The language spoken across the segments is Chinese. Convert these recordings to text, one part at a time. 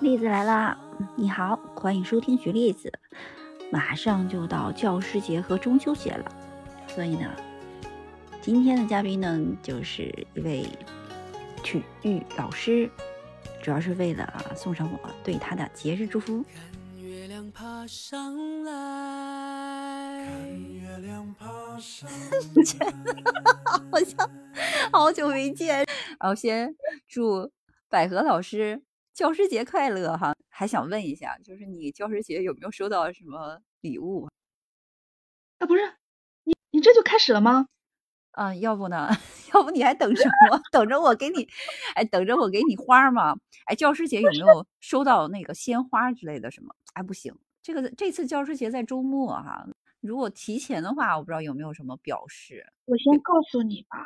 栗子来啦！你好，欢迎收听举例子。马上就到教师节和中秋节了，所以呢，今天的嘉宾呢就是一位体育老师，主要是为了送上我对他的节日祝福。看月亮爬上来，看月亮爬上来好像 好久没见，然后先祝百合老师教师节快乐哈！还想问一下，就是你教师节有没有收到什么礼物？啊，不是，你你这就开始了吗？啊，要不呢？要不你还等什么？等着我给你，哎，等着我给你花吗？哎，教师节有没有收到那个鲜花之类的什么？哎，不行，这个这次教师节在周末哈，如果提前的话，我不知道有没有什么表示。我先告诉你吧，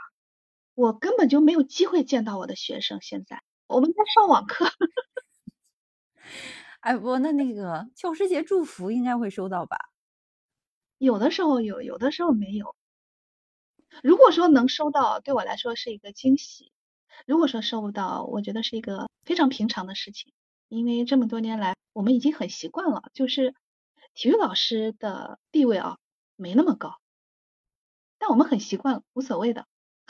我根本就没有机会见到我的学生。现在我们在上网课。哎，不，那那个教师节祝福应该会收到吧？有的时候有，有的时候没有。如果说能收到，对我来说是一个惊喜；如果说收不到，我觉得是一个非常平常的事情。因为这么多年来，我们已经很习惯了，就是体育老师的地位啊没那么高，但我们很习惯，无所谓的。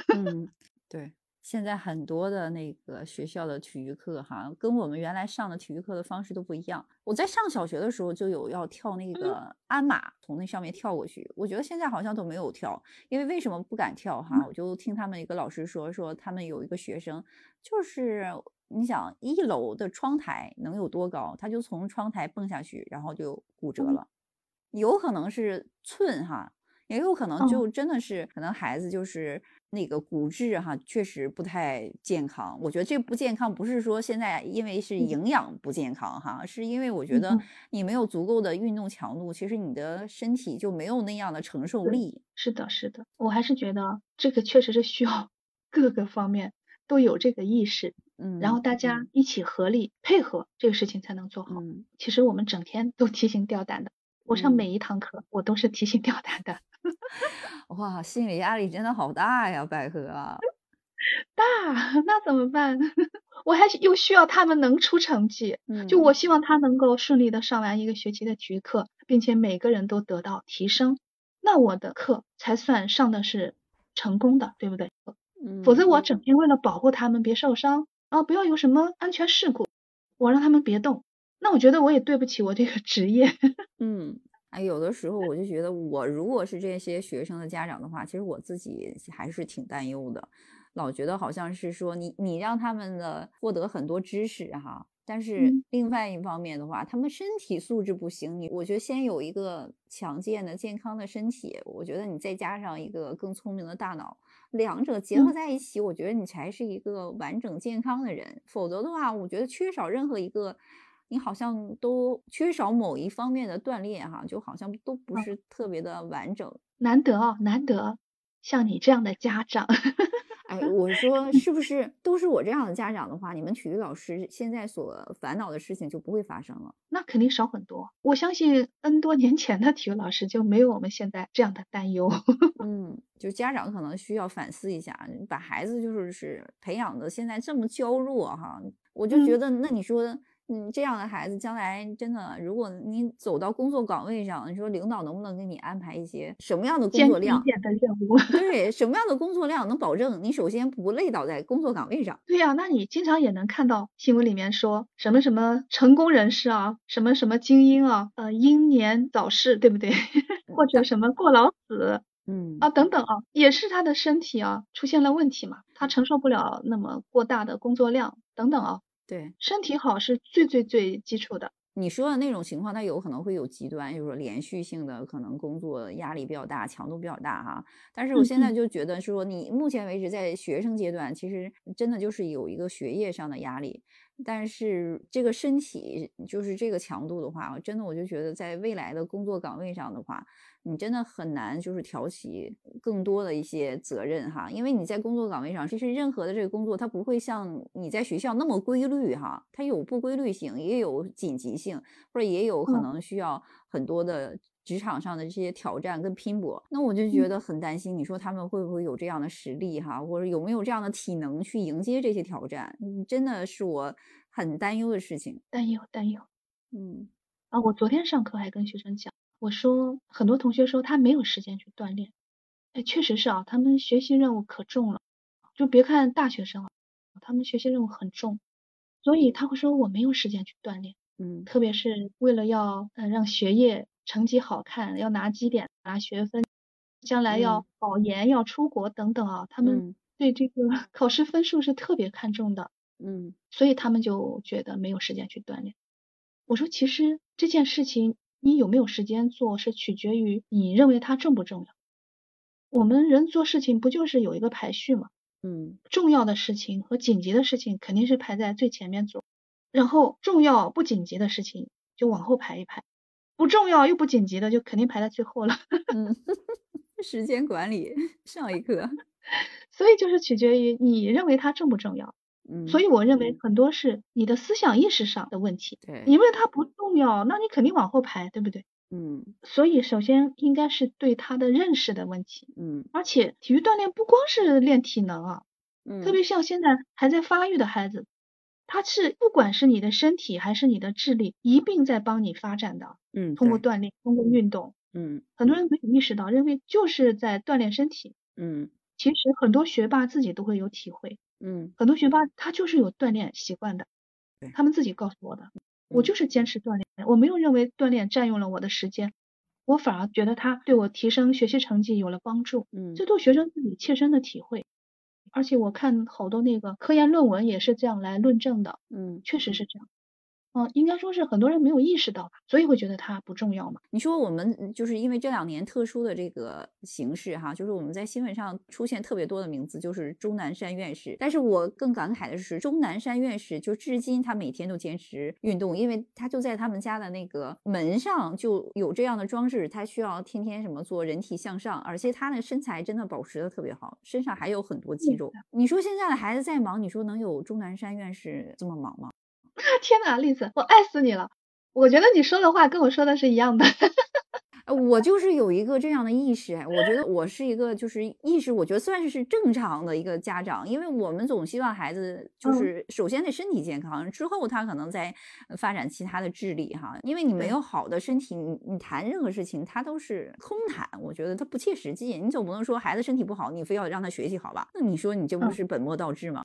嗯，对。现在很多的那个学校的体育课，哈，跟我们原来上的体育课的方式都不一样。我在上小学的时候就有要跳那个鞍马，从那上面跳过去。我觉得现在好像都没有跳，因为为什么不敢跳？哈，我就听他们一个老师说，说他们有一个学生，就是你想一楼的窗台能有多高，他就从窗台蹦下去，然后就骨折了。有可能是寸哈，也有可能就真的是可能孩子就是。那个骨质哈确实不太健康，我觉得这不健康不是说现在因为是营养不健康哈，是因为我觉得你没有足够的运动强度，其实你的身体就没有那样的承受力。是的，是的，我还是觉得这个确实是需要 各个方面都有这个意识，嗯，然后大家一起合力配合这个事情才能做好。其实我们整天都提心吊胆的，我上每一堂课我都是提心吊胆的。哇，心理压力真的好大呀，百合。大，那怎么办？我还又需要他们能出成绩。嗯，就我希望他能够顺利的上完一个学期的体育课，并且每个人都得到提升，那我的课才算上的是成功的，对不对？嗯。否则我整天为了保护他们别受伤啊，不要有什么安全事故，我让他们别动，那我觉得我也对不起我这个职业。嗯。哎，有的时候我就觉得，我如果是这些学生的家长的话，其实我自己还是挺担忧的，老觉得好像是说你你让他们的获得很多知识哈，但是另外一方面的话，他们身体素质不行。你我觉得先有一个强健的健康的身体，我觉得你再加上一个更聪明的大脑，两者结合在一起，我觉得你才是一个完整健康的人。否则的话，我觉得缺少任何一个。你好像都缺少某一方面的锻炼哈，就好像都不是特别的完整。难得哦，难得像你这样的家长。哎，我说是不是都是我这样的家长的话，你们体育老师现在所烦恼的事情就不会发生了？那肯定少很多。我相信 N 多年前的体育老师就没有我们现在这样的担忧。嗯，就家长可能需要反思一下，把孩子就是是培养的现在这么娇弱哈，我就觉得那你说。嗯，这样的孩子将来真的，如果你走到工作岗位上，你说领导能不能给你安排一些什么样的工作量？的任务。对，什么样的工作量能保证你首先不累倒在工作岗位上？对呀，那你经常也能看到新闻里面说什么什么成功人士啊，什么什么精英啊，呃，英年早逝，对不对？或者什么过劳死，嗯啊等等啊，也是他的身体啊出现了问题嘛，他承受不了那么过大的工作量等等啊。对，身体好是最最最基础的。你说的那种情况，它有可能会有极端，就是说连续性的，可能工作压力比较大，强度比较大哈。但是我现在就觉得说，你目前为止在学生阶段，其实真的就是有一个学业上的压力。但是这个身体就是这个强度的话，真的我就觉得在未来的工作岗位上的话，你真的很难就是挑起更多的一些责任哈，因为你在工作岗位上，其实任何的这个工作它不会像你在学校那么规律哈，它有不规律性，也有紧急性，或者也有可能需要很多的。职场上的这些挑战跟拼搏，那我就觉得很担心。你说他们会不会有这样的实力哈，或者有没有这样的体能去迎接这些挑战？真的是我很担忧的事情。担忧，担忧。嗯。啊，我昨天上课还跟学生讲，我说很多同学说他没有时间去锻炼，哎，确实是啊，他们学习任务可重了，就别看大学生啊，他们学习任务很重，所以他会说我没有时间去锻炼，嗯，特别是为了要呃让学业成绩好看，要拿绩点拿学分，将来要保研要出国等等啊，他们对这个 考试分数是特别看重的，嗯，所以他们就觉得没有时间去锻炼。我说，其实这件事情你有没有时间做，是取决于你认为它重不重要。我们人做事情不就是有一个排序吗？嗯，重要的事情和紧急的事情肯定是排在最前面做，然后重要不紧急的事情就往后排一排，不重要又不紧急的就肯定排在最后了。嗯，时间管理上一课，所以就是取决于你认为它重不重要。嗯，所以我认为很多是你的思想意识上的问题。对，你为它不重要，那你肯定往后排，对不对？嗯，所以首先应该是对他的认识的问题。嗯，而且体育锻炼不光是练体能啊，嗯，特别像现在还在发育的孩子，他是不管是你的身体还是你的智力，一并在帮你发展的。嗯，通过锻炼，通过运动。嗯，很多人没有意识到，认为就是在锻炼身体。嗯，其实很多学霸自己都会有体会。嗯，很多学霸他就是有锻炼习惯的，他们自己告诉我的，我就是坚持锻炼，我没有认为锻炼占用了我的时间，我反而觉得他对我提升学习成绩有了帮助，嗯，这都学生自己切身的体会，而且我看好多那个科研论文也是这样来论证的，嗯，确实是这样。嗯，应该说是很多人没有意识到吧，所以会觉得它不重要嘛。你说我们就是因为这两年特殊的这个形式哈，就是我们在新闻上出现特别多的名字，就是钟南山院士。但是我更感慨的是，钟南山院士就至今他每天都坚持运动，因为他就在他们家的那个门上就有这样的装置，他需要天天什么做人体向上，而且他的身材真的保持的特别好，身上还有很多肌肉。你说现在的孩子再忙，你说能有钟南山院士这么忙吗？天哪，栗子，我爱死你了！我觉得你说的话跟我说的是一样的。我就是有一个这样的意识，我觉得我是一个就是意识，我觉得算是是正常的一个家长，因为我们总希望孩子就是首先得身体健康，之后他可能再发展其他的智力哈。因为你没有好的身体，你你谈任何事情他都是空谈，我觉得他不切实际。你总不能说孩子身体不好，你非要让他学习好吧？那你说你这不是本末倒置吗？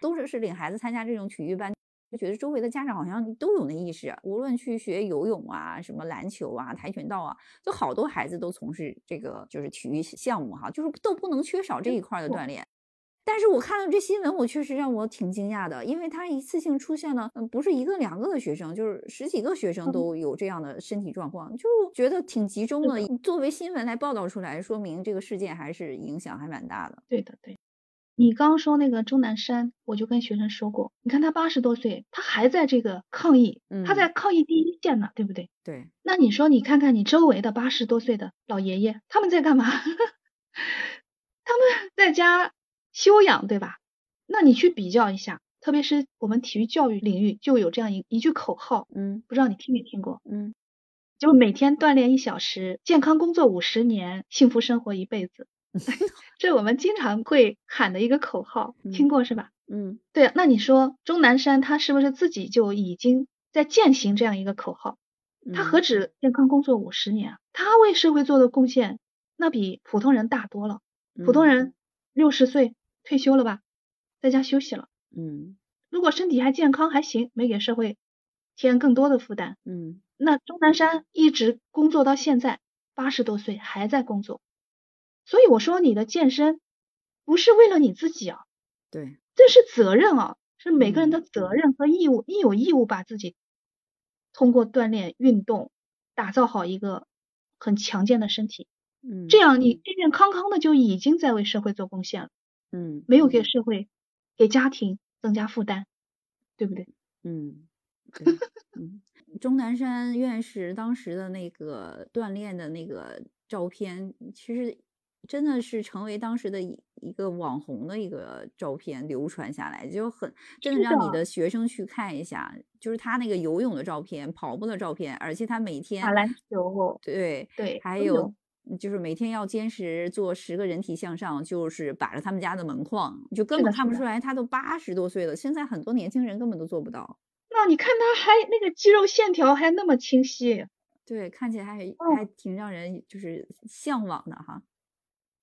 都是是领孩子参加这种体育班。就觉得周围的家长好像都有那意识，无论去学游泳啊、什么篮球啊、跆拳道啊，就好多孩子都从事这个就是体育项目哈，就是都不能缺少这一块的锻炼。但是我看到这新闻，我确实让我挺惊讶的，因为他一次性出现了，嗯，不是一个两个的学生，就是十几个学生都有这样的身体状况，就觉得挺集中的。作为新闻来报道出来，说明这个事件还是影响还蛮大的。对的，对。你刚刚说那个钟南山，我就跟学生说过，你看他八十多岁，他还在这个抗疫，他在抗疫第一线呢，对不对？对。那你说，你看看你周围的八十多岁的老爷爷，他们在干嘛？他们在家休养，对吧？那你去比较一下，特别是我们体育教育领域就有这样一一句口号，嗯，不知道你听没听过？嗯，就每天锻炼一小时，健康工作五十年，幸福生活一辈子。这我们经常会喊的一个口号，听过是吧？嗯，对。那你说钟南山他是不是自己就已经在践行这样一个口号？他何止健康工作五十年啊，他为社会做的贡献那比普通人大多了。普通人六十岁退休了吧，在家休息了。嗯，如果身体还健康还行，没给社会添更多的负担。嗯，那钟南山一直工作到现在，八十多岁还在工作。所以我说，你的健身不是为了你自己啊，对，这是责任啊，是每个人的责任和义务。你有义务把自己通过锻炼、运动打造好一个很强健的身体，嗯，这样你健健康康的就已经在为社会做贡献了，嗯，没有给社会、给家庭增加负担，对不对？嗯，对，嗯，钟南山院士当时的那个锻炼的那个照片，其实。真的是成为当时的一一个网红的一个照片流传下来，就很真的让你的学生去看一下，就是他那个游泳的照片、跑步的照片，而且他每天打篮球，对对，还有就是每天要坚持做十个人体向上，就是把着他们家的门框，就根本看不出来他都八十多岁了。现在很多年轻人根本都做不到。那你看他还那个肌肉线条还那么清晰，对，看起来还还挺让人就是向往的哈。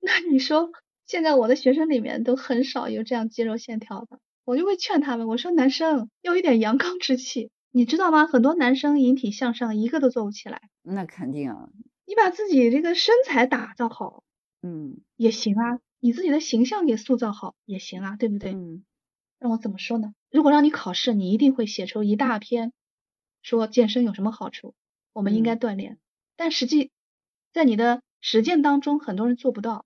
那你说现在我的学生里面都很少有这样肌肉线条的，我就会劝他们，我说男生要一点阳刚之气，你知道吗？很多男生引体向上一个都做不起来。那肯定啊，你把自己这个身材打造好，嗯，也行啊，你自己的形象给塑造好也行啊，对不对？嗯。让我怎么说呢？如果让你考试，你一定会写出一大篇，说健身有什么好处，我们应该锻炼。但实际在你的实践当中，很多人做不到，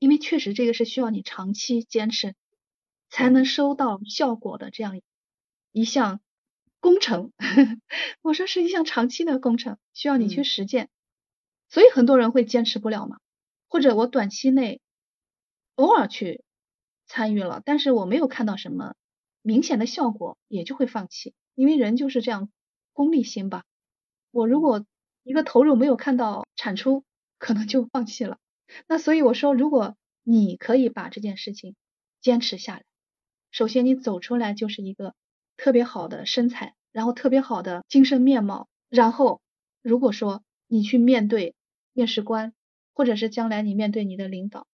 因为确实这个是需要你长期坚持才能收到效果的这样一项工程。我说是一项长期的工程，需要你去实践，所以很多人会坚持不了嘛。或者我短期内偶尔去。参与了，但是我没有看到什么明显的效果，也就会放弃，因为人就是这样功利心吧。我如果一个投入没有看到产出，可能就放弃了。那所以我说，如果你可以把这件事情坚持下来，首先你走出来就是一个特别好的身材，然后特别好的精神面貌，然后如果说你去面对面试官，或者是将来你面对你的领导，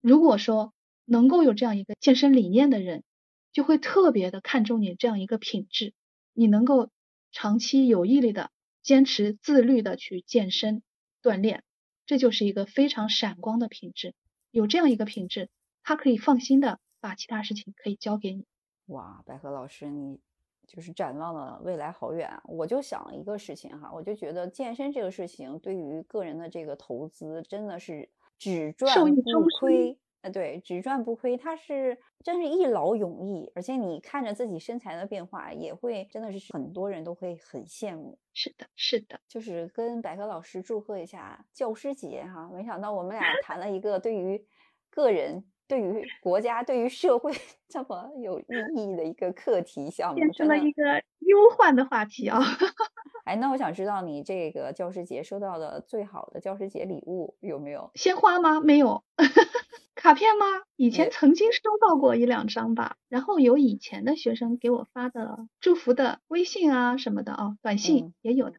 如果说。能够有这样一个健身理念的人，就会特别的看重你这样一个品质。你能够长期有毅力的坚持自律的去健身锻炼，这就是一个非常闪光的品质。有这样一个品质，他可以放心的把其他事情可以交给你。哇，百合老师，你就是展望了未来好远。我就想一个事情哈，我就觉得健身这个事情对于个人的这个投资真的是只赚不亏。呃，对，只赚不亏，它是真是一劳永逸，而且你看着自己身材的变化，也会真的是很多人都会很羡慕。是的，是的，就是跟百合老师祝贺一下教师节哈，没想到我们俩谈了一个对于个人、对于国家、对于社会 这么有意义的一个课题项目，变成了一个忧患的话题啊。哎，那我想知道你这个教师节收到的最好的教师节礼物有没有？鲜花吗？没有。卡片吗？以前曾经收到过一两张吧，然后有以前的学生给我发的祝福的微信啊什么的哦，短信也有的。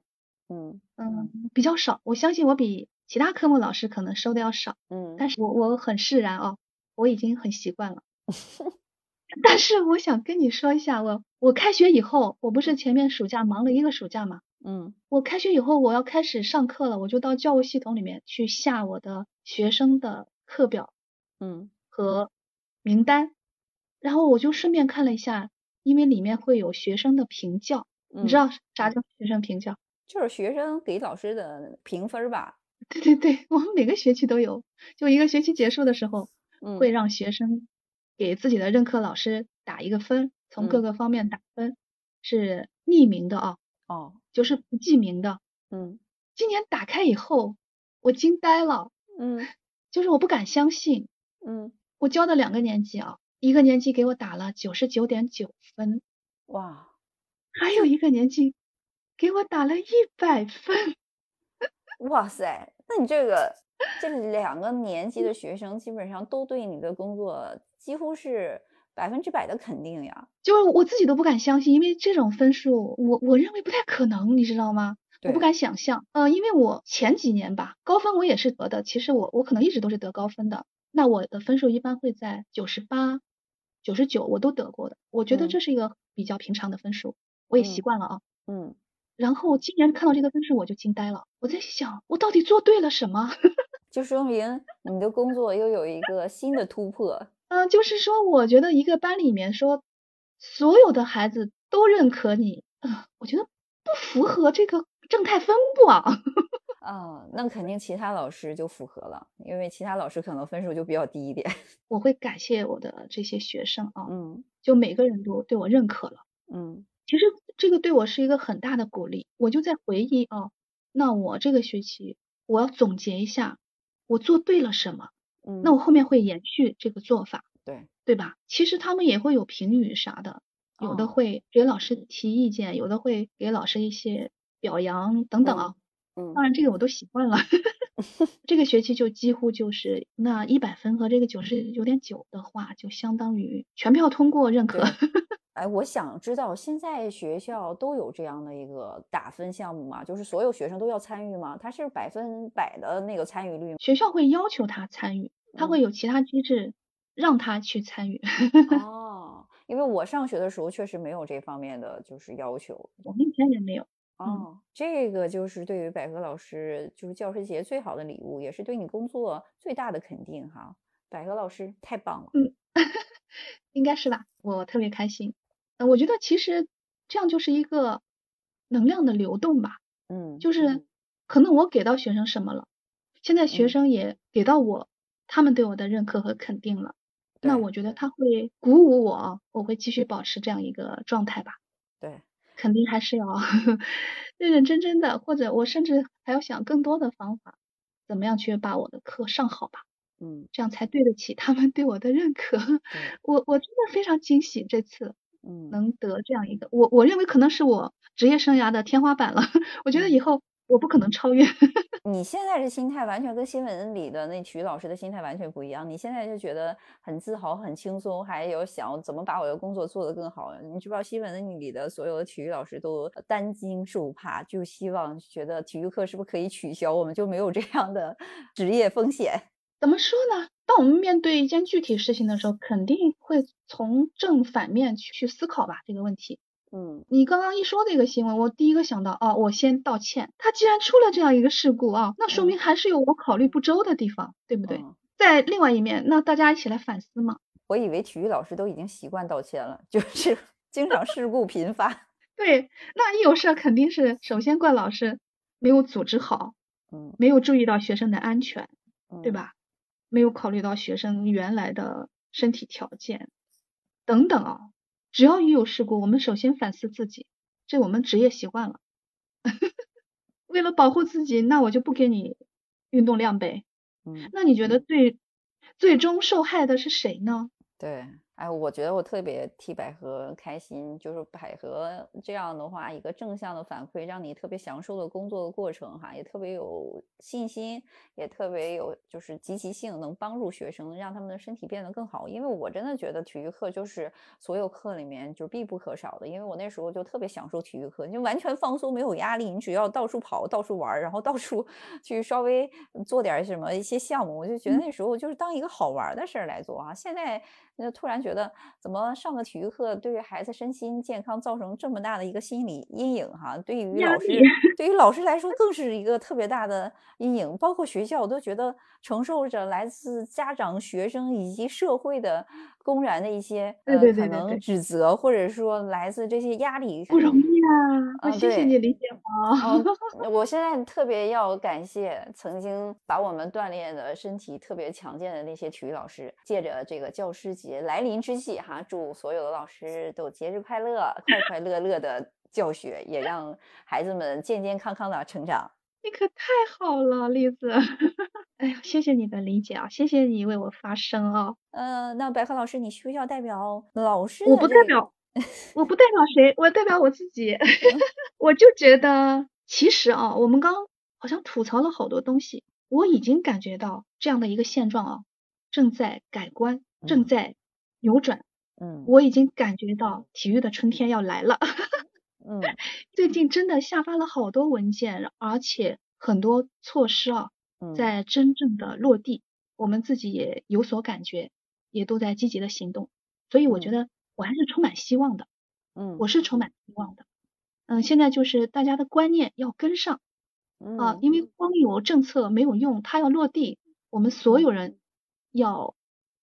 嗯嗯，比较少。我相信我比其他科目老师可能收的要少。嗯，但是我我很释然哦，我已经很习惯了。但是我想跟你说一下，我我开学以后，我不是前面暑假忙了一个暑假嘛？嗯，我开学以后我要开始上课了，我就到教务系统里面去下我的学生的课表。嗯，和名单，然后我就顺便看了一下，因为里面会有学生的评教，你知道啥叫学生评教？就是学生给老师的评分吧。对对对，我们每个学期都有，就一个学期结束的时候，会让学生给自己的任课老师打一个分，从各个方面打分，是匿名的啊。哦，就是不记名的。嗯，今年打开以后，我惊呆了。嗯，就是我不敢相信。嗯，我教的两个年级啊，一个年级给我打了九十九点九分，哇，还有一个年级给我打了一百分，哇塞，那你这个这 两个年级的学生基本上都对你的工作几乎是百分之百的肯定呀，就是我自己都不敢相信，因为这种分数我我认为不太可能，你知道吗？我不敢想象，呃，因为我前几年吧，高分我也是得的，其实我我可能一直都是得高分的。那我的分数一般会在九十八、九十九，我都得过的。我觉得这是一个比较平常的分数，我也习惯了啊。嗯。然后今年看到这个分数，我就惊呆了。我在想，我到底做对了什么？就说明你的工作又有一个新的突破。嗯，就是说，我觉得一个班里面说所有的孩子都认可你，嗯，我觉得不符合这个正态分布啊。啊，那肯定其他老师就符合了，因为其他老师可能分数就比较低一点。我会感谢我的这些学生啊，嗯，就每个人都对我认可了，嗯，其实这个对我是一个很大的鼓励。我就在回忆啊，那我这个学期我要总结一下，我做对了什么，嗯，那我后面会延续这个做法，对，对吧？其实他们也会有评语啥的，有的会给老师提意见，有的会给老师一些表扬等等啊。当然，这个我都习惯了。这个学期就几乎就是那一百分和这个九十九点九的话，就相当于全票通过认可。哎，我想知道现在学校都有这样的一个打分项目吗？就是所有学生都要参与吗？它是百分百的那个参与率吗？学校会要求他参与，他会有其他机制让他去参与。哦，因为我上学的时候确实没有这方面的就是要求，我们以前也没有。哦，这个就是对于百合老师，就是教师节最好的礼物，也是对你工作最大的肯定哈。百合老师太棒了，嗯，应该是吧？我特别开心。嗯，我觉得其实这样就是一个能量的流动吧。嗯，就是可能我给到学生什么了，现在学生也给到我他们对我的认可和肯定了，那我觉得他会鼓舞我，我会继续保持这样一个状态吧。对。肯定还是要 认认真真的，或者我甚至还要想更多的方法，怎么样去把我的课上好吧？嗯，这样才对得起他们对我的认可。我我真的非常惊喜，这次嗯能得这样一个，我我认为可能是我职业生涯的天花板了。我觉得以后。我不可能超越 你现在这心态，完全跟新闻里的那体育老师的心态完全不一样。你现在就觉得很自豪、很轻松，还有想怎么把我的工作做得更好。你知不知道新闻里的所有的体育老师都担惊受怕，就希望觉得体育课是不是可以取消，我们就没有这样的 职业风险。怎么说呢？当我们面对一件具体事情的时候，肯定会从正反面去去思考吧这个问题。嗯，你刚刚一说这个新闻，我第一个想到，哦，我先道歉。他既然出了这样一个事故啊，那说明还是有我考虑不周的地方，对不对？在另外一面，那大家一起来反思嘛。我以为体育老师都已经习惯道歉了，就是 经常事故频发。对，那一有事肯定是首先怪老师没有组织好，嗯，没有注意到学生的安全，对吧？没有考虑到学生原来的身体条件等等啊。只要一有事故，我们首先反思自己，这我们职业习惯了。为了保护自己，那我就不给你运动量呗。嗯，那你觉得最最终受害的是谁呢？对。哎，我觉得我特别替百合开心，就是百合这样的话，一个正向的反馈，让你特别享受的工作的过程，哈，也特别有信心，也特别有就是积极性，能帮助学生，让他们的身体变得更好。因为我真的觉得体育课就是所有课里面就必不可少的，因为我那时候就特别享受体育课，就完全放松，没有压力，你只要到处跑，到处玩，然后到处去稍微做点什么一些项目，我就觉得那时候就是当一个好玩的事儿来做啊。现在那突然觉得怎么上个体育课对于孩子身心健康造成这么大的一个心理阴影哈？对于老师，对于老师来说更是一个特别大的阴影。包括学校，我都觉得承受着来自家长、学生以及社会的公然的一些呃可能指责，或者说来自这些压力，不容易啊！谢谢你理解我。我现在特别要感谢曾经把我们锻炼的身体特别强健的那些体育老师，借着这个教师节。来临之际，哈，祝所有的老师都节日快乐，快快乐乐的教学，也让孩子们健健康康的成长。你可太好了，栗子。哎呀，谢谢你的理解啊，谢谢你为我发声啊。呃，那百合老师，你需要代表老师？我不代表，我不代表谁，我代表我自己。我就觉得，其实啊，我们刚好像吐槽了好多东西，我已经感觉到这样的一个现状啊，正在改观，正在。扭转，嗯，我已经感觉到体育的春天要来了。嗯，最近真的下发了好多文件，而且很多措施啊，在真正的落地，我们自己也有所感觉，也都在积极的行动。所以我觉得我还是充满希望的。嗯，我是充满希望的。嗯，现在就是大家的观念要跟上啊，因为光有政策没有用，它要落地，我们所有人要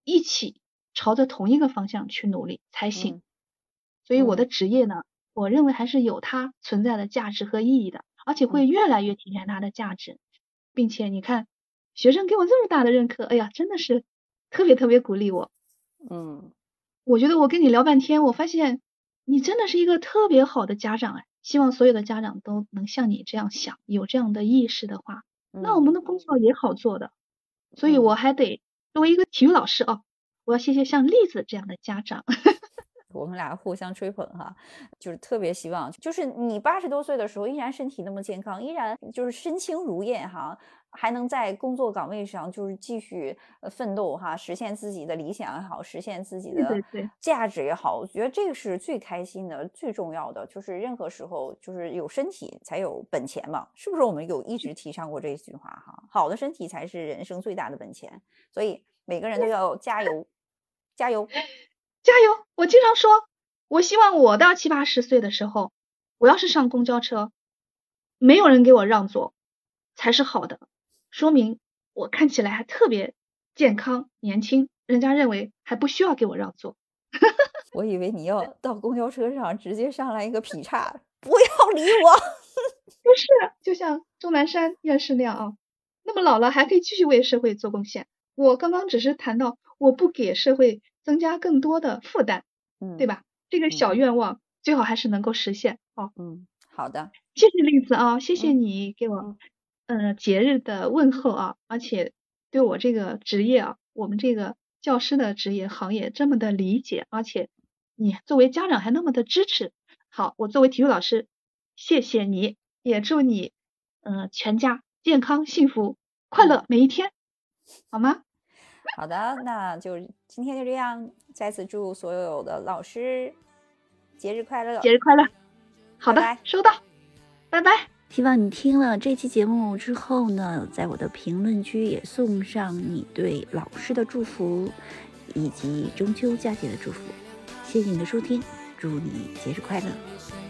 一起。朝着同一个方向去努力才行，所以我的职业呢，我认为还是有它存在的价值和意义的，而且会越来越体现它的价值，并且你看，学生给我这么大的认可，哎呀，真的是特别特别鼓励我。嗯，我觉得我跟你聊半天，我发现你真的是一个特别好的家长哎，希望所有的家长都能像你这样想，有这样的意识的话，那我们的工作也好做的。所以我还得作为一个体育老师哦。我要谢谢像栗子这样的家长，我们俩互相吹捧哈，就是特别希望，就是你八十多岁的时候依然身体那么健康，依然就是身轻如燕哈。还能在工作岗位上就是继续奋斗哈，实现自己的理想也好，实现自己的价值也好，我觉得这个是最开心的、最重要的。就是任何时候，就是有身体才有本钱嘛，是不是？我们有一直提倡过这句话哈，好的身体才是人生最大的本钱。所以每个人都要加油，加油，加油！我经常说，我希望我到七八十岁的时候，我要是上公交车，没有人给我让座，才是好的。说明我看起来还特别健康年轻，人家认为还不需要给我让座。我以为你要到公交车上直接上来一个劈叉，不要理我。不是，就像钟南山院士那样啊，那么老了还可以继续为社会做贡献。我刚刚只是谈到我不给社会增加更多的负担，嗯，对吧？这个小愿望最好还是能够实现哦。嗯，好的，谢谢栗子啊，谢谢你给我。嗯，节日的问候啊，而且对我这个职业啊，我们这个教师的职业行业这么的理解，而且你作为家长还那么的支持。好，我作为体育老师，谢谢你，也祝你嗯全家健康、幸福、快乐每一天，好吗？好的，那就今天就这样，再次祝所有的老师节日快乐，节日快乐。好的，收到，拜拜。希望你听了这期节目之后呢，在我的评论区也送上你对老师的祝福，以及中秋佳节的祝福。谢谢你的收听，祝你节日快乐。